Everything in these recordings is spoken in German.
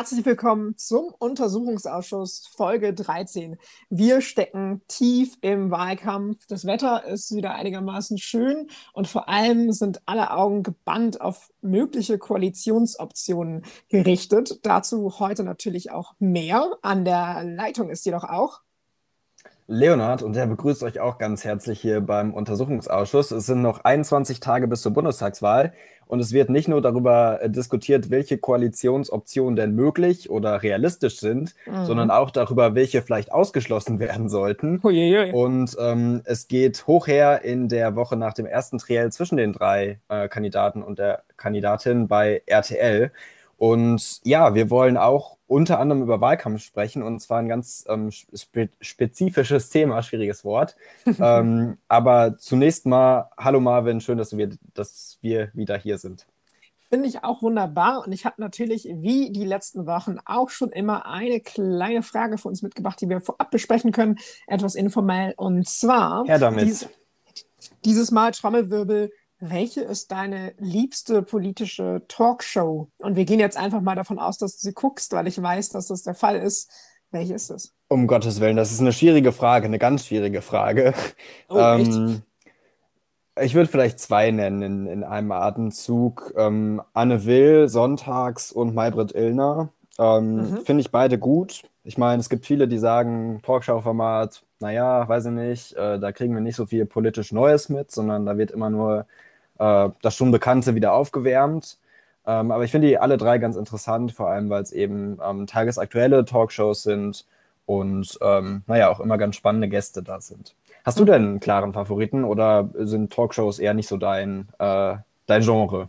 Herzlich willkommen zum Untersuchungsausschuss Folge 13. Wir stecken tief im Wahlkampf. Das Wetter ist wieder einigermaßen schön und vor allem sind alle Augen gebannt auf mögliche Koalitionsoptionen gerichtet. Dazu heute natürlich auch mehr. An der Leitung ist jedoch auch Leonhard und der begrüßt euch auch ganz herzlich hier beim Untersuchungsausschuss. Es sind noch 21 Tage bis zur Bundestagswahl und es wird nicht nur darüber äh, diskutiert, welche Koalitionsoptionen denn möglich oder realistisch sind, mhm. sondern auch darüber, welche vielleicht ausgeschlossen werden sollten. Uiuiui. Und ähm, es geht hoch her in der Woche nach dem ersten Triell zwischen den drei äh, Kandidaten und der Kandidatin bei RTL. Und ja, wir wollen auch unter anderem über Wahlkampf sprechen und zwar ein ganz ähm, spe spezifisches Thema, schwieriges Wort. ähm, aber zunächst mal, hallo Marvin, schön, dass wir, dass wir wieder hier sind. Finde ich auch wunderbar und ich habe natürlich wie die letzten Wochen auch schon immer eine kleine Frage für uns mitgebracht, die wir vorab besprechen können, etwas informell und zwar. Her damit. Dies, dieses Mal Trommelwirbel welche ist deine liebste politische Talkshow? Und wir gehen jetzt einfach mal davon aus, dass du sie guckst, weil ich weiß, dass das der Fall ist. Welche ist es? Um Gottes Willen, das ist eine schwierige Frage, eine ganz schwierige Frage. Oh, ähm, ich würde vielleicht zwei nennen in, in einem Atemzug. Ähm, Anne Will, Sonntags und Maybrit Illner. Ähm, mhm. Finde ich beide gut. Ich meine, es gibt viele, die sagen, Talkshow-Format, naja, weiß ich nicht, äh, da kriegen wir nicht so viel politisch Neues mit, sondern da wird immer nur äh, das schon Bekannte wieder aufgewärmt. Ähm, aber ich finde die alle drei ganz interessant, vor allem weil es eben ähm, tagesaktuelle Talkshows sind und ähm, naja, auch immer ganz spannende Gäste da sind. Hast du denn einen klaren Favoriten oder sind Talkshows eher nicht so dein, äh, dein Genre?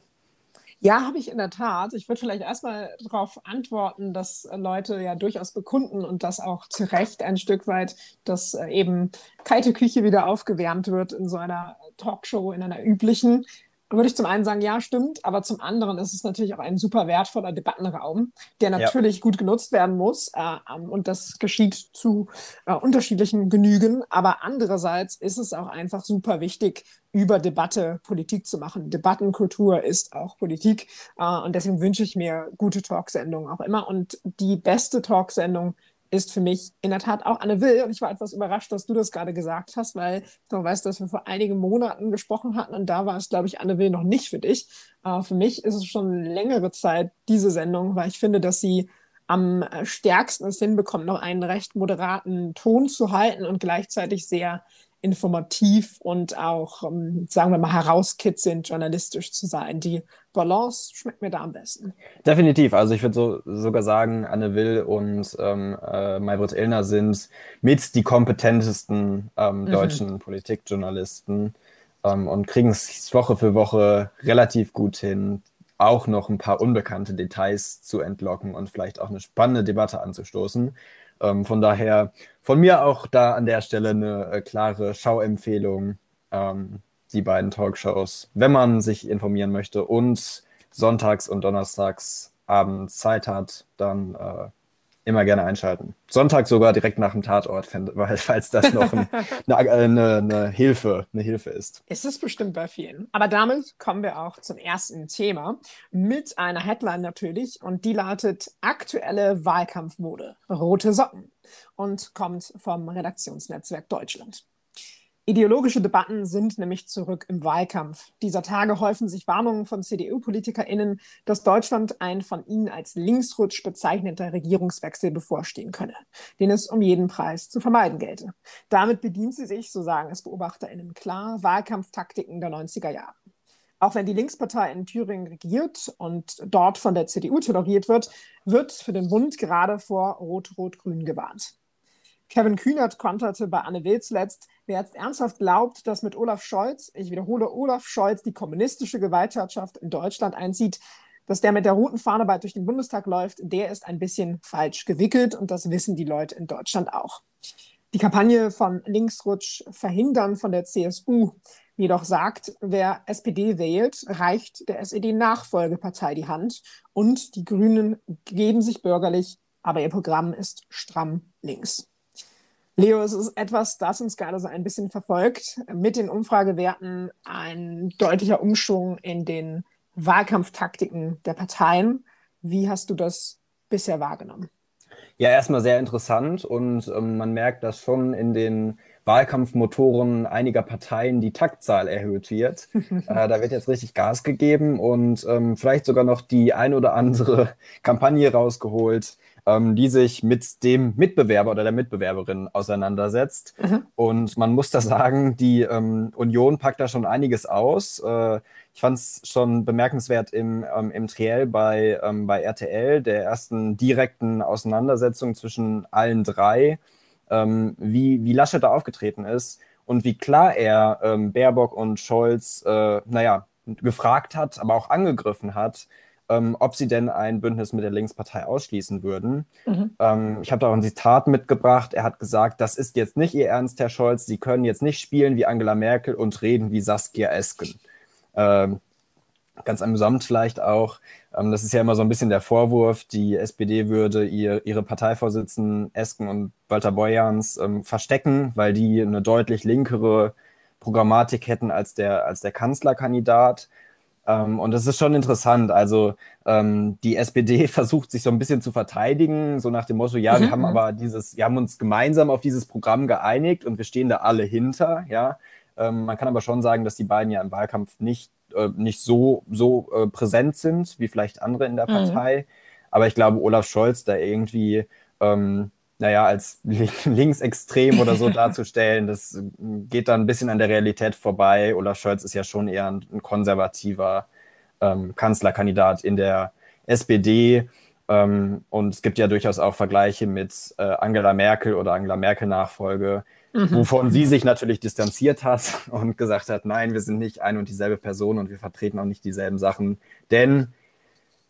Ja, habe ich in der Tat. Ich würde vielleicht erstmal darauf antworten, dass Leute ja durchaus bekunden und das auch zu Recht ein Stück weit, dass äh, eben kalte Küche wieder aufgewärmt wird in so einer Talkshow, in einer üblichen würde ich zum einen sagen, ja, stimmt, aber zum anderen ist es natürlich auch ein super wertvoller Debattenraum, der natürlich ja. gut genutzt werden muss äh, ähm, und das geschieht zu äh, unterschiedlichen Genügen, aber andererseits ist es auch einfach super wichtig, über Debatte Politik zu machen. Debattenkultur ist auch Politik äh, und deswegen wünsche ich mir gute Talksendungen auch immer und die beste Talksendung ist für mich in der Tat auch Anne Will. Und ich war etwas überrascht, dass du das gerade gesagt hast, weil du weißt, dass wir vor einigen Monaten gesprochen hatten und da war es, glaube ich, Anne Will noch nicht für dich. Aber für mich ist es schon längere Zeit diese Sendung, weil ich finde, dass sie am stärksten es hinbekommt, noch einen recht moderaten Ton zu halten und gleichzeitig sehr informativ und auch, ähm, sagen wir mal, herauskitzelnd journalistisch zu sein. Die Balance schmeckt mir da am besten. Definitiv. Also ich würde so, sogar sagen, Anne Will und ähm, äh, Maybrit Illner sind mit die kompetentesten ähm, mhm. deutschen Politikjournalisten ähm, und kriegen es Woche für Woche relativ gut hin, auch noch ein paar unbekannte Details zu entlocken und vielleicht auch eine spannende Debatte anzustoßen. Ähm, von daher von mir auch da an der Stelle eine äh, klare Schauempfehlung. Ähm, die beiden Talkshows, wenn man sich informieren möchte und sonntags und donnerstags abends Zeit hat, dann äh, immer gerne einschalten. Sonntag sogar direkt nach dem Tatort, falls das noch ein, eine, eine, eine, Hilfe, eine Hilfe ist. Ist es bestimmt bei vielen. Aber damit kommen wir auch zum ersten Thema mit einer Headline natürlich und die lautet aktuelle Wahlkampfmode, rote Socken und kommt vom Redaktionsnetzwerk Deutschland. Ideologische Debatten sind nämlich zurück im Wahlkampf. Dieser Tage häufen sich Warnungen von CDU-PolitikerInnen, dass Deutschland ein von ihnen als Linksrutsch bezeichneter Regierungswechsel bevorstehen könne, den es um jeden Preis zu vermeiden gelte. Damit bedient sie sich, so sagen es BeobachterInnen klar, Wahlkampftaktiken der 90er Jahre. Auch wenn die Linkspartei in Thüringen regiert und dort von der CDU toleriert wird, wird für den Bund gerade vor Rot-Rot-Grün gewarnt. Kevin Kühnert konterte bei Anne Will zuletzt, wer jetzt ernsthaft glaubt, dass mit Olaf Scholz, ich wiederhole, Olaf Scholz die kommunistische Gewaltherrschaft in Deutschland einzieht, dass der mit der roten Fahne bald durch den Bundestag läuft, der ist ein bisschen falsch gewickelt und das wissen die Leute in Deutschland auch. Die Kampagne von Linksrutsch verhindern von der CSU jedoch sagt, wer SPD wählt, reicht der SED-Nachfolgepartei die Hand und die Grünen geben sich bürgerlich, aber ihr Programm ist stramm links. Leo, es ist etwas, das uns gerade so ein bisschen verfolgt. Mit den Umfragewerten ein deutlicher Umschwung in den Wahlkampftaktiken der Parteien. Wie hast du das bisher wahrgenommen? Ja, erstmal sehr interessant und ähm, man merkt, dass schon in den Wahlkampfmotoren einiger Parteien die Taktzahl erhöht wird. äh, da wird jetzt richtig Gas gegeben und ähm, vielleicht sogar noch die ein oder andere Kampagne rausgeholt, ähm, die sich mit dem Mitbewerber oder der Mitbewerberin auseinandersetzt. Mhm. Und man muss da sagen, die ähm, Union packt da schon einiges aus. Äh, ich fand es schon bemerkenswert im, ähm, im Triell bei, ähm, bei RTL, der ersten direkten Auseinandersetzung zwischen allen drei, ähm, wie, wie Laschet da aufgetreten ist und wie klar er ähm, Baerbock und Scholz, äh, naja, gefragt hat, aber auch angegriffen hat, ähm, ob sie denn ein Bündnis mit der Linkspartei ausschließen würden. Mhm. Ähm, ich habe da auch ein Zitat mitgebracht. Er hat gesagt, das ist jetzt nicht Ihr Ernst, Herr Scholz. Sie können jetzt nicht spielen wie Angela Merkel und reden wie Saskia Esken. Ähm, ganz amüsant vielleicht auch. Ähm, das ist ja immer so ein bisschen der Vorwurf, die SPD würde ihr, ihre Parteivorsitzenden Esken und Walter Beuerns ähm, verstecken, weil die eine deutlich linkere Programmatik hätten als der, als der Kanzlerkandidat. Ähm, und das ist schon interessant. Also ähm, die SPD versucht sich so ein bisschen zu verteidigen, so nach dem Motto, ja, mhm. wir haben aber dieses, wir haben uns gemeinsam auf dieses Programm geeinigt und wir stehen da alle hinter, ja. Ähm, man kann aber schon sagen, dass die beiden ja im Wahlkampf nicht, äh, nicht so, so äh, präsent sind, wie vielleicht andere in der mhm. Partei. Mhm. Aber ich glaube, Olaf Scholz da irgendwie ähm, naja, als linksextrem oder so darzustellen, das geht dann ein bisschen an der Realität vorbei. Olaf Scholz ist ja schon eher ein, ein konservativer ähm, Kanzlerkandidat in der SPD. Ähm, und es gibt ja durchaus auch Vergleiche mit äh, Angela Merkel oder Angela Merkel-Nachfolge, mhm. wovon sie sich natürlich distanziert hat und gesagt hat, nein, wir sind nicht eine und dieselbe Person und wir vertreten auch nicht dieselben Sachen, denn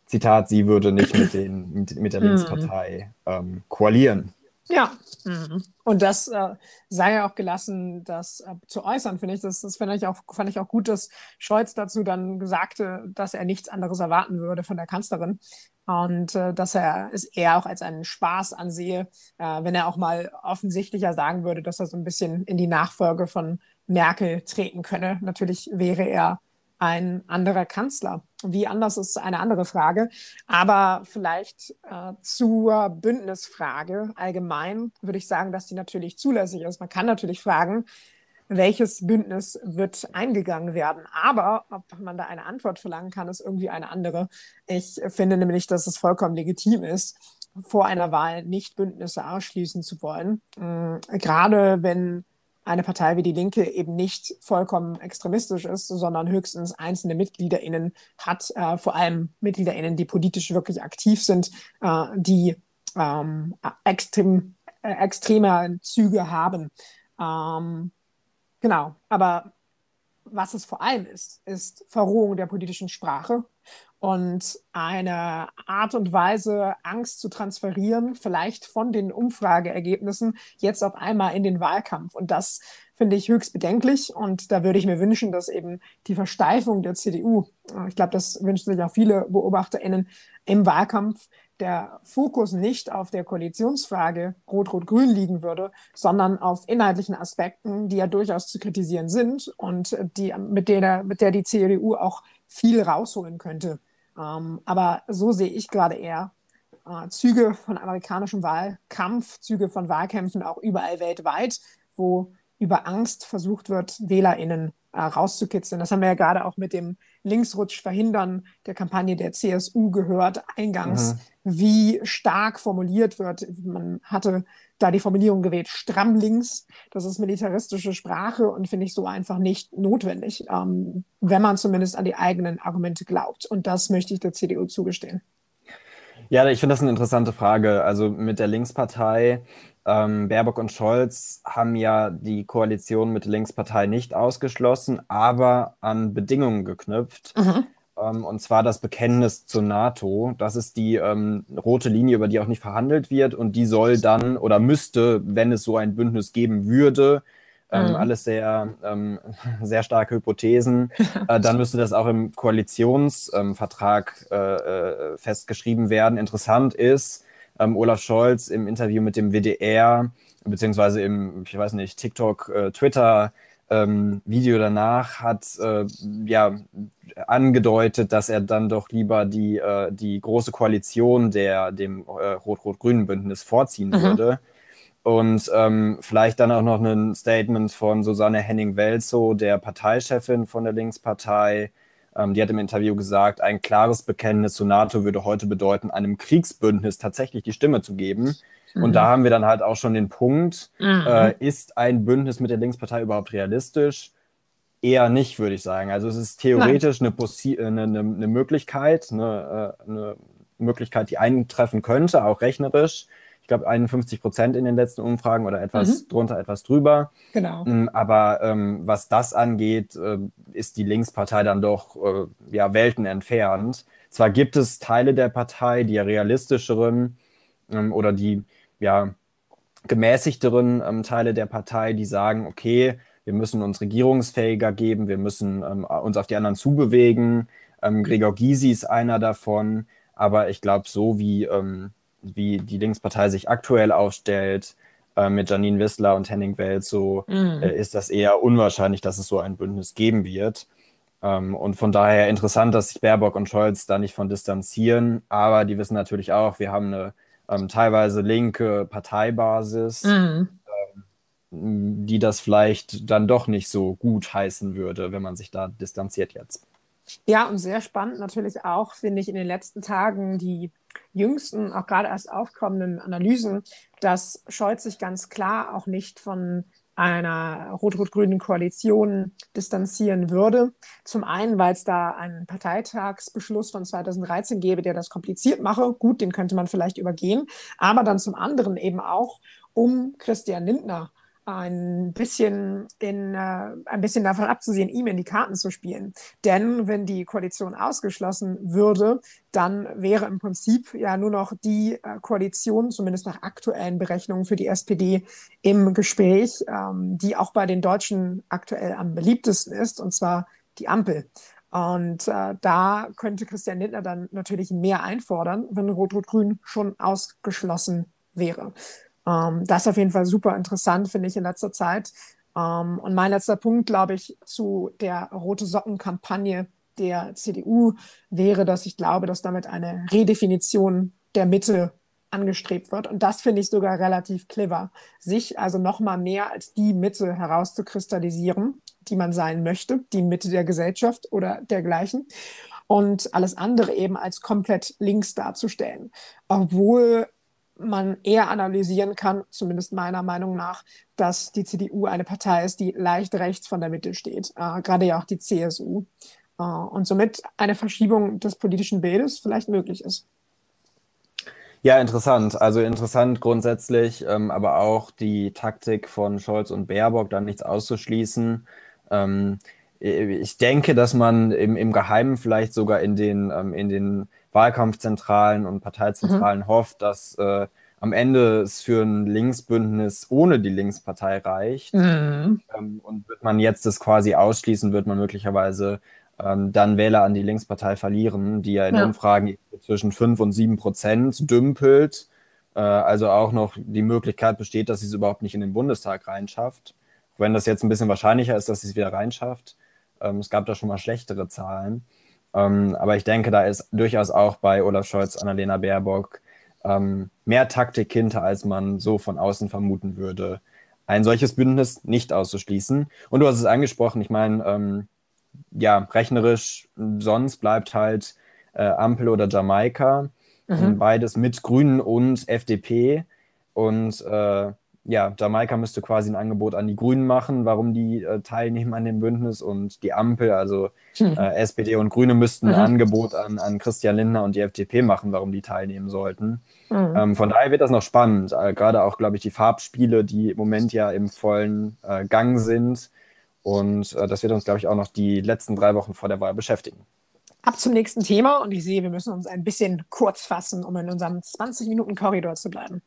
Zitat, sie würde nicht mit, den, mit, mit der mhm. Linkspartei ähm, koalieren. Ja, mhm. und das äh, sei ja auch gelassen, das äh, zu äußern, finde ich. Das, das fand, ich auch, fand ich auch gut, dass Scholz dazu dann sagte, dass er nichts anderes erwarten würde von der Kanzlerin. Und äh, dass er es eher auch als einen Spaß ansehe, äh, wenn er auch mal offensichtlicher sagen würde, dass er so ein bisschen in die Nachfolge von Merkel treten könne. Natürlich wäre er ein anderer Kanzler. Wie anders ist eine andere Frage. Aber vielleicht äh, zur Bündnisfrage allgemein würde ich sagen, dass die natürlich zulässig ist. Man kann natürlich fragen, welches Bündnis wird eingegangen werden. Aber ob man da eine Antwort verlangen kann, ist irgendwie eine andere. Ich finde nämlich, dass es vollkommen legitim ist, vor einer Wahl nicht Bündnisse ausschließen zu wollen. Ähm, gerade wenn eine Partei wie die Linke eben nicht vollkommen extremistisch ist, sondern höchstens einzelne MitgliederInnen hat, äh, vor allem MitgliederInnen, die politisch wirklich aktiv sind, äh, die ähm, extrem, äh, extreme Züge haben. Ähm, genau, aber was es vor allem ist, ist Verrohung der politischen Sprache und eine Art und Weise, Angst zu transferieren, vielleicht von den Umfrageergebnissen jetzt auf einmal in den Wahlkampf. Und das finde ich höchst bedenklich. Und da würde ich mir wünschen, dass eben die Versteifung der CDU, ich glaube, das wünschen sich auch viele BeobachterInnen im Wahlkampf, der Fokus nicht auf der Koalitionsfrage Rot-Rot-Grün liegen würde, sondern auf inhaltlichen Aspekten, die ja durchaus zu kritisieren sind und die, mit, der, mit der die CDU auch viel rausholen könnte. Ähm, aber so sehe ich gerade eher äh, Züge von amerikanischem Wahlkampf, Züge von Wahlkämpfen auch überall weltweit, wo über Angst versucht wird, WählerInnen äh, rauszukitzeln. Das haben wir ja gerade auch mit dem Linksrutsch verhindern der Kampagne der CSU gehört, eingangs, mhm. wie stark formuliert wird. Man hatte da die Formulierung gewählt, stramm links. Das ist militaristische Sprache und finde ich so einfach nicht notwendig, ähm, wenn man zumindest an die eigenen Argumente glaubt. Und das möchte ich der CDU zugestehen. Ja, ich finde das eine interessante Frage. Also mit der Linkspartei, ähm, Baerbock und Scholz haben ja die Koalition mit der Linkspartei nicht ausgeschlossen, aber an Bedingungen geknüpft. Mhm. Ähm, und zwar das Bekenntnis zur NATO. Das ist die ähm, rote Linie, über die auch nicht verhandelt wird. Und die soll dann oder müsste, wenn es so ein Bündnis geben würde, ähm, mhm. alles sehr, ähm, sehr starke Hypothesen, äh, dann müsste das auch im Koalitionsvertrag äh, äh, festgeschrieben werden. Interessant ist, ähm, Olaf Scholz im Interview mit dem WDR, beziehungsweise im, ich weiß nicht, TikTok, äh, Twitter, ähm, Video danach hat äh, ja angedeutet, dass er dann doch lieber die, äh, die große Koalition der dem äh, Rot-Rot-Grünen Bündnis vorziehen mhm. würde. Und ähm, vielleicht dann auch noch ein Statement von Susanne Henning-Welzow, der Parteichefin von der Linkspartei. Ähm, die hat im Interview gesagt, ein klares Bekenntnis zur NATO würde heute bedeuten, einem Kriegsbündnis tatsächlich die Stimme zu geben. Mhm. Und da haben wir dann halt auch schon den Punkt, mhm. äh, ist ein Bündnis mit der Linkspartei überhaupt realistisch? Eher nicht, würde ich sagen. Also es ist theoretisch eine, äh, eine, eine, eine, Möglichkeit, eine, äh, eine Möglichkeit, die eintreffen könnte, auch rechnerisch glaube, 51 Prozent in den letzten Umfragen oder etwas mhm. drunter, etwas drüber. Genau. Mm, aber ähm, was das angeht, äh, ist die Linkspartei dann doch äh, ja, Welten entfernt. Zwar gibt es Teile der Partei, die ja realistischeren ähm, oder die ja gemäßigteren ähm, Teile der Partei, die sagen, okay, wir müssen uns regierungsfähiger geben, wir müssen ähm, uns auf die anderen zubewegen. Ähm, Gregor Gysi ist einer davon. Aber ich glaube, so wie ähm, wie die Linkspartei sich aktuell aufstellt, äh, mit Janine Wissler und Henning Welt, so mhm. äh, ist das eher unwahrscheinlich, dass es so ein Bündnis geben wird. Ähm, und von daher interessant, dass sich Baerbock und Scholz da nicht von distanzieren. Aber die wissen natürlich auch, wir haben eine ähm, teilweise linke Parteibasis, ähm, die das vielleicht dann doch nicht so gut heißen würde, wenn man sich da distanziert jetzt. Ja, und sehr spannend natürlich auch, finde ich, in den letzten Tagen die jüngsten, auch gerade erst aufkommenden Analysen, dass Scholz sich ganz klar auch nicht von einer rot-rot-grünen Koalition distanzieren würde. Zum einen, weil es da einen Parteitagsbeschluss von 2013 gäbe, der das kompliziert mache. Gut, den könnte man vielleicht übergehen. Aber dann zum anderen eben auch, um Christian Lindner ein bisschen, in, äh, ein bisschen davon abzusehen, ihm in die Karten zu spielen. Denn wenn die Koalition ausgeschlossen würde, dann wäre im Prinzip ja nur noch die äh, Koalition, zumindest nach aktuellen Berechnungen für die SPD, im Gespräch, ähm, die auch bei den Deutschen aktuell am beliebtesten ist, und zwar die Ampel. Und äh, da könnte Christian Lindner dann natürlich mehr einfordern, wenn Rot-Rot-Grün schon ausgeschlossen wäre. Ähm, das ist auf jeden Fall super interessant, finde ich, in letzter Zeit. Ähm, und mein letzter Punkt, glaube ich, zu der Rote Socken-Kampagne der CDU wäre, dass ich glaube, dass damit eine Redefinition der Mitte angestrebt wird. Und das finde ich sogar relativ clever, sich also noch mal mehr als die Mitte herauszukristallisieren, die man sein möchte, die Mitte der Gesellschaft oder dergleichen. Und alles andere eben als komplett links darzustellen. Obwohl man eher analysieren kann, zumindest meiner Meinung nach, dass die CDU eine Partei ist, die leicht rechts von der Mitte steht, äh, gerade ja auch die CSU. Äh, und somit eine Verschiebung des politischen Bildes vielleicht möglich ist. Ja, interessant. Also interessant grundsätzlich, ähm, aber auch die Taktik von Scholz und Baerbock, da nichts auszuschließen. Ähm, ich denke, dass man im, im Geheimen vielleicht sogar in den, ähm, in den Wahlkampfzentralen und Parteizentralen mhm. hofft, dass äh, am Ende es für ein Linksbündnis ohne die Linkspartei reicht. Mhm. Ähm, und wird man jetzt das quasi ausschließen, wird man möglicherweise ähm, dann Wähler an die Linkspartei verlieren, die ja in ja. Umfragen zwischen 5 und 7 Prozent dümpelt. Äh, also auch noch die Möglichkeit besteht, dass sie es überhaupt nicht in den Bundestag reinschafft. Wenn das jetzt ein bisschen wahrscheinlicher ist, dass sie es wieder reinschafft. Ähm, es gab da schon mal schlechtere Zahlen. Ähm, aber ich denke, da ist durchaus auch bei Olaf Scholz, Annalena Baerbock ähm, mehr Taktik hinter, als man so von außen vermuten würde, ein solches Bündnis nicht auszuschließen. Und du hast es angesprochen, ich meine, ähm, ja, rechnerisch sonst bleibt halt äh, Ampel oder Jamaika, mhm. beides mit Grünen und FDP. Und äh, ja, Jamaika müsste quasi ein Angebot an die Grünen machen, warum die äh, teilnehmen an dem Bündnis und die Ampel, also hm. äh, SPD und Grüne müssten ein mhm. Angebot an, an Christian Lindner und die FDP machen, warum die teilnehmen sollten. Mhm. Ähm, von daher wird das noch spannend, äh, gerade auch, glaube ich, die Farbspiele, die im Moment ja im vollen äh, Gang sind. Und äh, das wird uns, glaube ich, auch noch die letzten drei Wochen vor der Wahl beschäftigen. Ab zum nächsten Thema und ich sehe, wir müssen uns ein bisschen kurz fassen, um in unserem 20-Minuten-Korridor zu bleiben.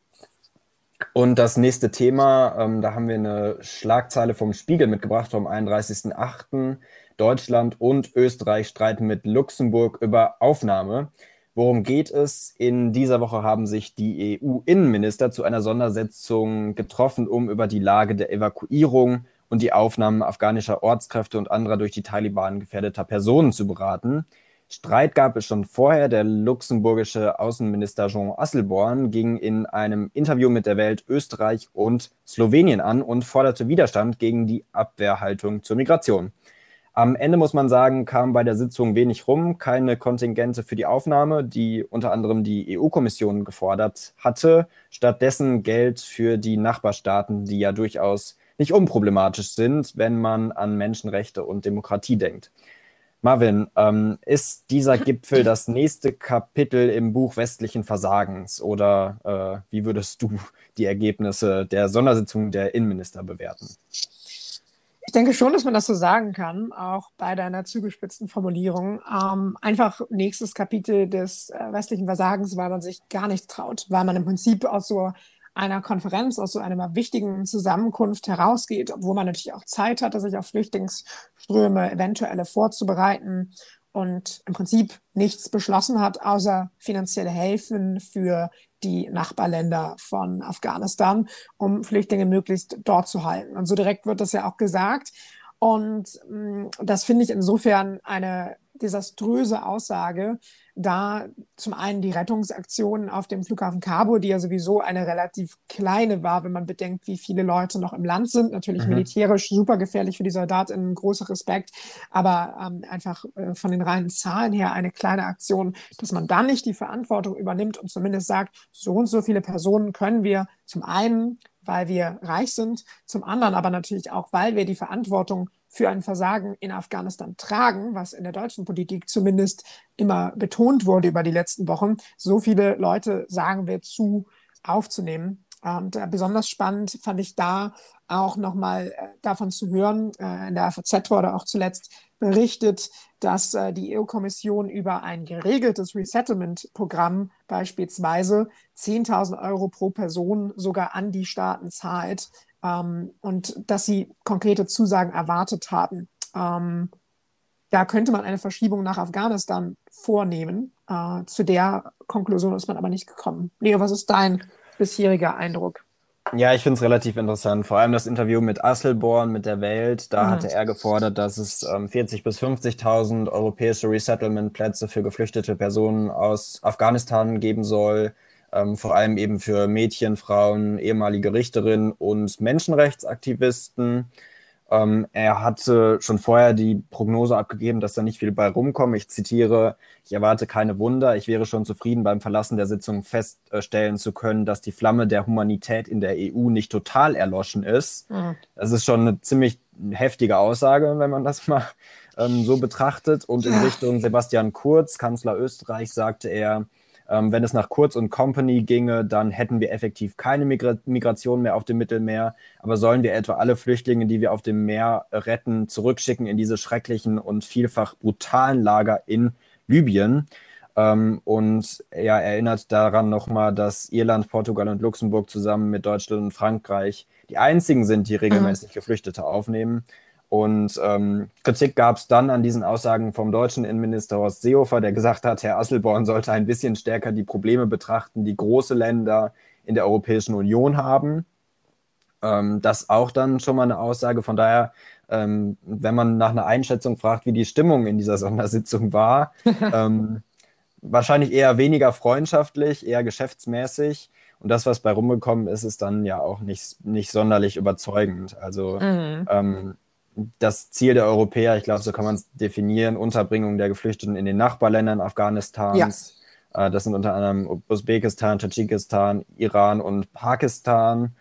Und das nächste Thema, ähm, da haben wir eine Schlagzeile vom Spiegel mitgebracht vom 31.08. Deutschland und Österreich streiten mit Luxemburg über Aufnahme. Worum geht es? In dieser Woche haben sich die EU-Innenminister zu einer Sondersetzung getroffen, um über die Lage der Evakuierung und die Aufnahme afghanischer Ortskräfte und anderer durch die Taliban gefährdeter Personen zu beraten. Streit gab es schon vorher. Der luxemburgische Außenminister Jean Asselborn ging in einem Interview mit der Welt Österreich und Slowenien an und forderte Widerstand gegen die Abwehrhaltung zur Migration. Am Ende muss man sagen, kam bei der Sitzung wenig rum, keine Kontingente für die Aufnahme, die unter anderem die EU-Kommission gefordert hatte. Stattdessen Geld für die Nachbarstaaten, die ja durchaus nicht unproblematisch sind, wenn man an Menschenrechte und Demokratie denkt. Marvin, ähm, ist dieser Gipfel das nächste Kapitel im Buch westlichen Versagens oder äh, wie würdest du die Ergebnisse der Sondersitzung der Innenminister bewerten? Ich denke schon, dass man das so sagen kann, auch bei deiner zugespitzten Formulierung. Ähm, einfach nächstes Kapitel des äh, westlichen Versagens, weil man sich gar nichts traut, weil man im Prinzip aus so einer Konferenz, aus so einer wichtigen Zusammenkunft herausgeht, obwohl man natürlich auch Zeit hatte, sich auf Flüchtlingsströme eventuelle vorzubereiten und im Prinzip nichts beschlossen hat, außer finanzielle Hilfen für die Nachbarländer von Afghanistan, um Flüchtlinge möglichst dort zu halten. Und so direkt wird das ja auch gesagt. Und mh, mm, das finde ich insofern eine desaströse Aussage, da zum einen die Rettungsaktion auf dem Flughafen Kabul, die ja sowieso eine relativ kleine war, wenn man bedenkt, wie viele Leute noch im Land sind. Natürlich mhm. militärisch super gefährlich für die Soldatinnen, großer Respekt, aber ähm, einfach äh, von den reinen Zahlen her eine kleine Aktion, dass man dann nicht die Verantwortung übernimmt und zumindest sagt, so und so viele Personen können wir zum einen weil wir reich sind, zum anderen aber natürlich auch, weil wir die Verantwortung für ein Versagen in Afghanistan tragen, was in der deutschen Politik zumindest immer betont wurde über die letzten Wochen, so viele Leute sagen wir zu aufzunehmen. Und äh, besonders spannend fand ich da auch nochmal äh, davon zu hören, äh, in der FAZ wurde auch zuletzt berichtet, dass äh, die EU-Kommission über ein geregeltes Resettlement-Programm beispielsweise 10.000 Euro pro Person sogar an die Staaten zahlt, und dass sie konkrete Zusagen erwartet haben. Ähm, da könnte man eine Verschiebung nach Afghanistan vornehmen. Äh, zu der Konklusion ist man aber nicht gekommen. Leo, was ist dein bisheriger Eindruck? Ja, ich finde es relativ interessant. Vor allem das Interview mit Asselborn, mit der Welt. Da mhm. hatte er gefordert, dass es ähm, 40.000 bis 50.000 europäische Resettlement-Plätze für geflüchtete Personen aus Afghanistan geben soll ähm, vor allem eben für Mädchen, Frauen, ehemalige Richterinnen und Menschenrechtsaktivisten. Ähm, er hatte schon vorher die Prognose abgegeben, dass da nicht viel bei rumkommt. Ich zitiere, ich erwarte keine Wunder. Ich wäre schon zufrieden, beim Verlassen der Sitzung feststellen zu können, dass die Flamme der Humanität in der EU nicht total erloschen ist. Mhm. Das ist schon eine ziemlich heftige Aussage, wenn man das mal ähm, so betrachtet. Und in Richtung Sebastian Kurz, Kanzler Österreich, sagte er, ähm, wenn es nach Kurz und Company ginge, dann hätten wir effektiv keine Migra Migration mehr auf dem Mittelmeer. Aber sollen wir etwa alle Flüchtlinge, die wir auf dem Meer retten, zurückschicken in diese schrecklichen und vielfach brutalen Lager in Libyen? Ähm, und er erinnert daran nochmal, dass Irland, Portugal und Luxemburg zusammen mit Deutschland und Frankreich die einzigen sind, die regelmäßig mhm. Geflüchtete aufnehmen. Und ähm, Kritik gab es dann an diesen Aussagen vom deutschen Innenminister Horst Seehofer, der gesagt hat, Herr Asselborn sollte ein bisschen stärker die Probleme betrachten, die große Länder in der Europäischen Union haben. Ähm, das auch dann schon mal eine Aussage. Von daher, ähm, wenn man nach einer Einschätzung fragt, wie die Stimmung in dieser Sondersitzung war, ähm, wahrscheinlich eher weniger freundschaftlich, eher geschäftsmäßig. Und das, was bei rumgekommen ist, ist dann ja auch nicht, nicht sonderlich überzeugend. Also mhm. ähm, das Ziel der Europäer, ich glaube, so kann man es definieren, Unterbringung der Geflüchteten in den Nachbarländern Afghanistans. Ja. Äh, das sind unter anderem Usbekistan, Tadschikistan, Iran und Pakistan.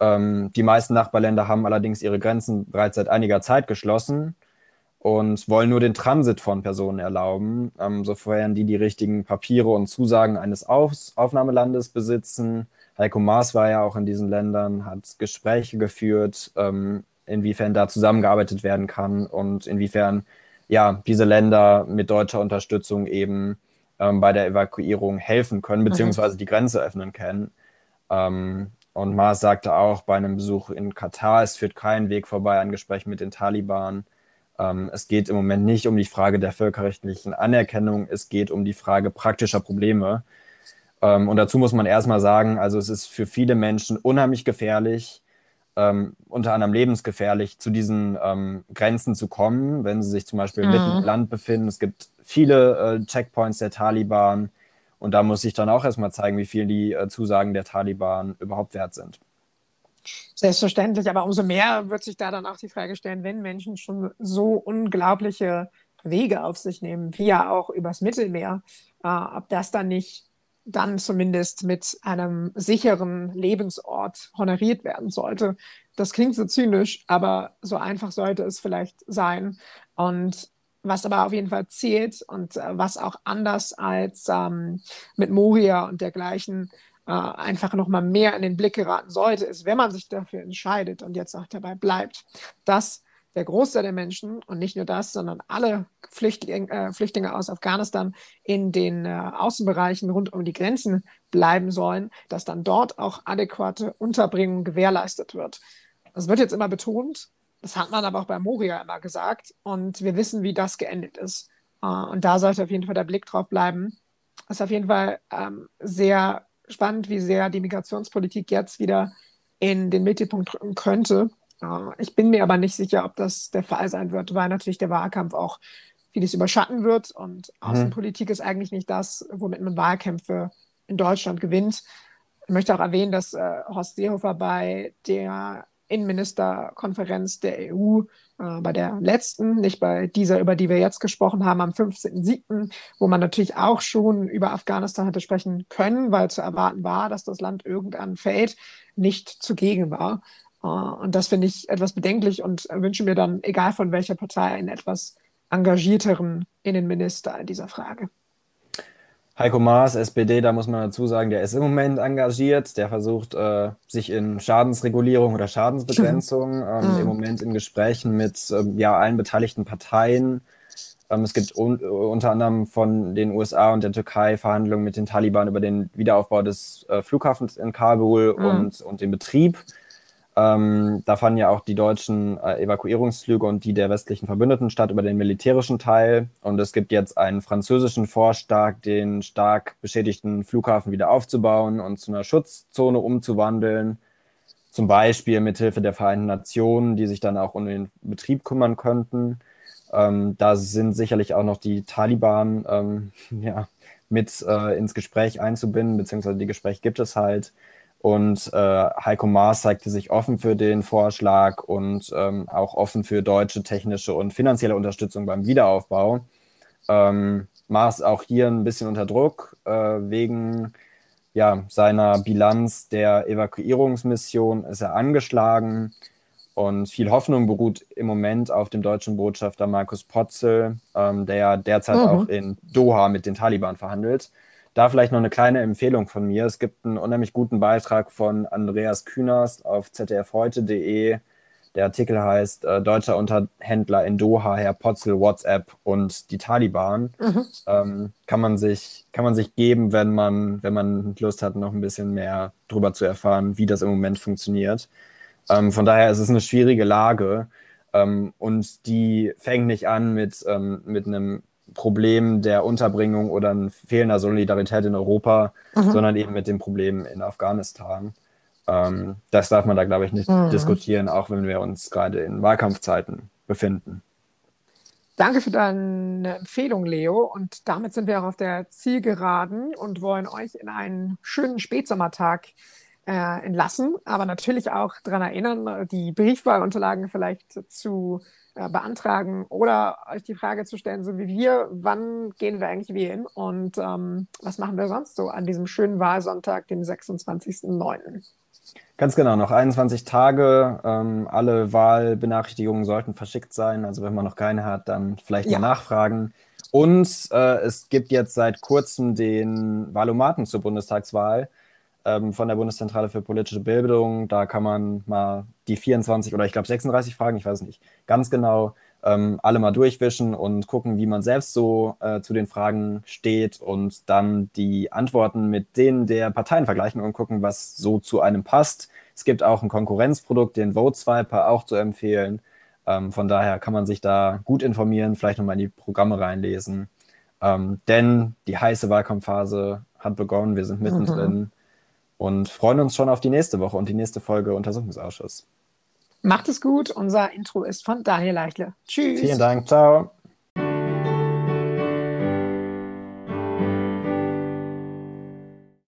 Ähm, die meisten Nachbarländer haben allerdings ihre Grenzen bereits seit einiger Zeit geschlossen und wollen nur den Transit von Personen erlauben, ähm, sofern die die richtigen Papiere und Zusagen eines Auf Aufnahmelandes besitzen. Heiko Maas war ja auch in diesen Ländern, hat Gespräche geführt, ähm, inwiefern da zusammengearbeitet werden kann und inwiefern ja diese Länder mit deutscher Unterstützung eben ähm, bei der Evakuierung helfen können, mhm. beziehungsweise die Grenze öffnen können. Ähm, und Maas sagte auch bei einem Besuch in Katar, es führt kein Weg vorbei an Gesprächen mit den Taliban. Ähm, es geht im Moment nicht um die Frage der völkerrechtlichen Anerkennung, es geht um die Frage praktischer Probleme. Ähm, und dazu muss man erstmal sagen, also es ist für viele Menschen unheimlich gefährlich, ähm, unter anderem lebensgefährlich, zu diesen ähm, Grenzen zu kommen, wenn sie sich zum Beispiel mhm. mitten im Land befinden. Es gibt viele äh, Checkpoints der Taliban und da muss ich dann auch erstmal zeigen, wie viel die äh, Zusagen der Taliban überhaupt wert sind. Selbstverständlich, aber umso mehr wird sich da dann auch die Frage stellen, wenn Menschen schon so unglaubliche Wege auf sich nehmen, wie ja auch übers Mittelmeer, äh, ob das dann nicht dann zumindest mit einem sicheren Lebensort honoriert werden sollte. Das klingt so zynisch, aber so einfach sollte es vielleicht sein. Und was aber auf jeden Fall zählt und äh, was auch anders als ähm, mit Moria und dergleichen äh, einfach nochmal mehr in den Blick geraten sollte, ist, wenn man sich dafür entscheidet und jetzt auch dabei bleibt, dass der Großteil der Menschen und nicht nur das, sondern alle Flüchtling, äh, Flüchtlinge aus Afghanistan in den äh, Außenbereichen rund um die Grenzen bleiben sollen, dass dann dort auch adäquate Unterbringung gewährleistet wird. Das wird jetzt immer betont, das hat man aber auch bei Moria immer gesagt und wir wissen, wie das geendet ist. Äh, und da sollte auf jeden Fall der Blick drauf bleiben. Es ist auf jeden Fall ähm, sehr spannend, wie sehr die Migrationspolitik jetzt wieder in den Mittelpunkt rücken könnte ich bin mir aber nicht sicher, ob das der Fall sein wird, weil natürlich der Wahlkampf auch vieles überschatten wird und mhm. Außenpolitik ist eigentlich nicht das, womit man Wahlkämpfe in Deutschland gewinnt. Ich möchte auch erwähnen, dass äh, Horst Seehofer bei der Innenministerkonferenz der EU, äh, bei der letzten, nicht bei dieser, über die wir jetzt gesprochen haben, am 15.07., wo man natürlich auch schon über Afghanistan hatte sprechen können, weil zu erwarten war, dass das Land irgendwann fällt, nicht zugegen war. Äh, und das finde ich etwas bedenklich und wünsche mir dann, egal von welcher Partei, einen etwas engagierteren Innenminister in dieser Frage. Heiko Maas, SPD, da muss man dazu sagen, der ist im Moment engagiert. Der versucht, äh, sich in Schadensregulierung oder Schadensbegrenzung ähm, mhm. im Moment in Gesprächen mit ähm, ja, allen beteiligten Parteien. Ähm, es gibt un unter anderem von den USA und der Türkei Verhandlungen mit den Taliban über den Wiederaufbau des äh, Flughafens in Kabul mhm. und, und den Betrieb. Ähm, da fanden ja auch die deutschen äh, Evakuierungsflüge und die der westlichen Verbündeten statt über den militärischen Teil. Und es gibt jetzt einen französischen Vorschlag, den stark beschädigten Flughafen wieder aufzubauen und zu einer Schutzzone umzuwandeln. Zum Beispiel mithilfe der Vereinten Nationen, die sich dann auch um den Betrieb kümmern könnten. Ähm, da sind sicherlich auch noch die Taliban ähm, ja, mit äh, ins Gespräch einzubinden, beziehungsweise die Gespräche gibt es halt. Und äh, Heiko Maas zeigte sich offen für den Vorschlag und ähm, auch offen für deutsche technische und finanzielle Unterstützung beim Wiederaufbau. Ähm, Maas auch hier ein bisschen unter Druck äh, wegen ja, seiner Bilanz der Evakuierungsmission ist er angeschlagen und viel Hoffnung beruht im Moment auf dem deutschen Botschafter Markus Potzel, ähm, der derzeit mhm. auch in Doha mit den Taliban verhandelt. Da vielleicht noch eine kleine Empfehlung von mir. Es gibt einen unheimlich guten Beitrag von Andreas Künast auf zdfheute.de. Der Artikel heißt äh, Deutscher Unterhändler in Doha, Herr Potzel, WhatsApp und die Taliban. Mhm. Ähm, kann, man sich, kann man sich geben, wenn man, wenn man Lust hat, noch ein bisschen mehr darüber zu erfahren, wie das im Moment funktioniert. Ähm, von daher ist es eine schwierige Lage. Ähm, und die fängt nicht an mit, ähm, mit einem Problem der Unterbringung oder ein fehlender Solidarität in Europa, mhm. sondern eben mit dem Problem in Afghanistan. Ähm, das darf man da, glaube ich, nicht mhm. diskutieren, auch wenn wir uns gerade in Wahlkampfzeiten befinden. Danke für deine Empfehlung, Leo. Und damit sind wir auch auf der Zielgeraden und wollen euch in einen schönen Spätsommertag äh, entlassen, aber natürlich auch daran erinnern, die Briefwahlunterlagen vielleicht zu äh, beantragen oder euch die Frage zu stellen, so wie wir, wann gehen wir eigentlich wählen und ähm, was machen wir sonst so an diesem schönen Wahlsonntag, dem 26.09. Ganz genau, noch 21 Tage. Ähm, alle Wahlbenachrichtigungen sollten verschickt sein. Also wenn man noch keine hat, dann vielleicht ja. mal nachfragen. Und äh, es gibt jetzt seit kurzem den Wahlomaten zur Bundestagswahl ähm, von der Bundeszentrale für politische Bildung. Da kann man mal die 24 oder ich glaube 36 Fragen, ich weiß nicht ganz genau, ähm, alle mal durchwischen und gucken, wie man selbst so äh, zu den Fragen steht und dann die Antworten mit denen der Parteien vergleichen und gucken, was so zu einem passt. Es gibt auch ein Konkurrenzprodukt, den Vote Swiper, auch zu empfehlen. Ähm, von daher kann man sich da gut informieren, vielleicht nochmal in die Programme reinlesen. Ähm, denn die heiße Wahlkampfphase hat begonnen, wir sind mittendrin. Mhm und freuen uns schon auf die nächste Woche und die nächste Folge Untersuchungsausschuss. Macht es gut. Unser Intro ist von Daniel Leichle. Tschüss. Vielen Dank. Ciao.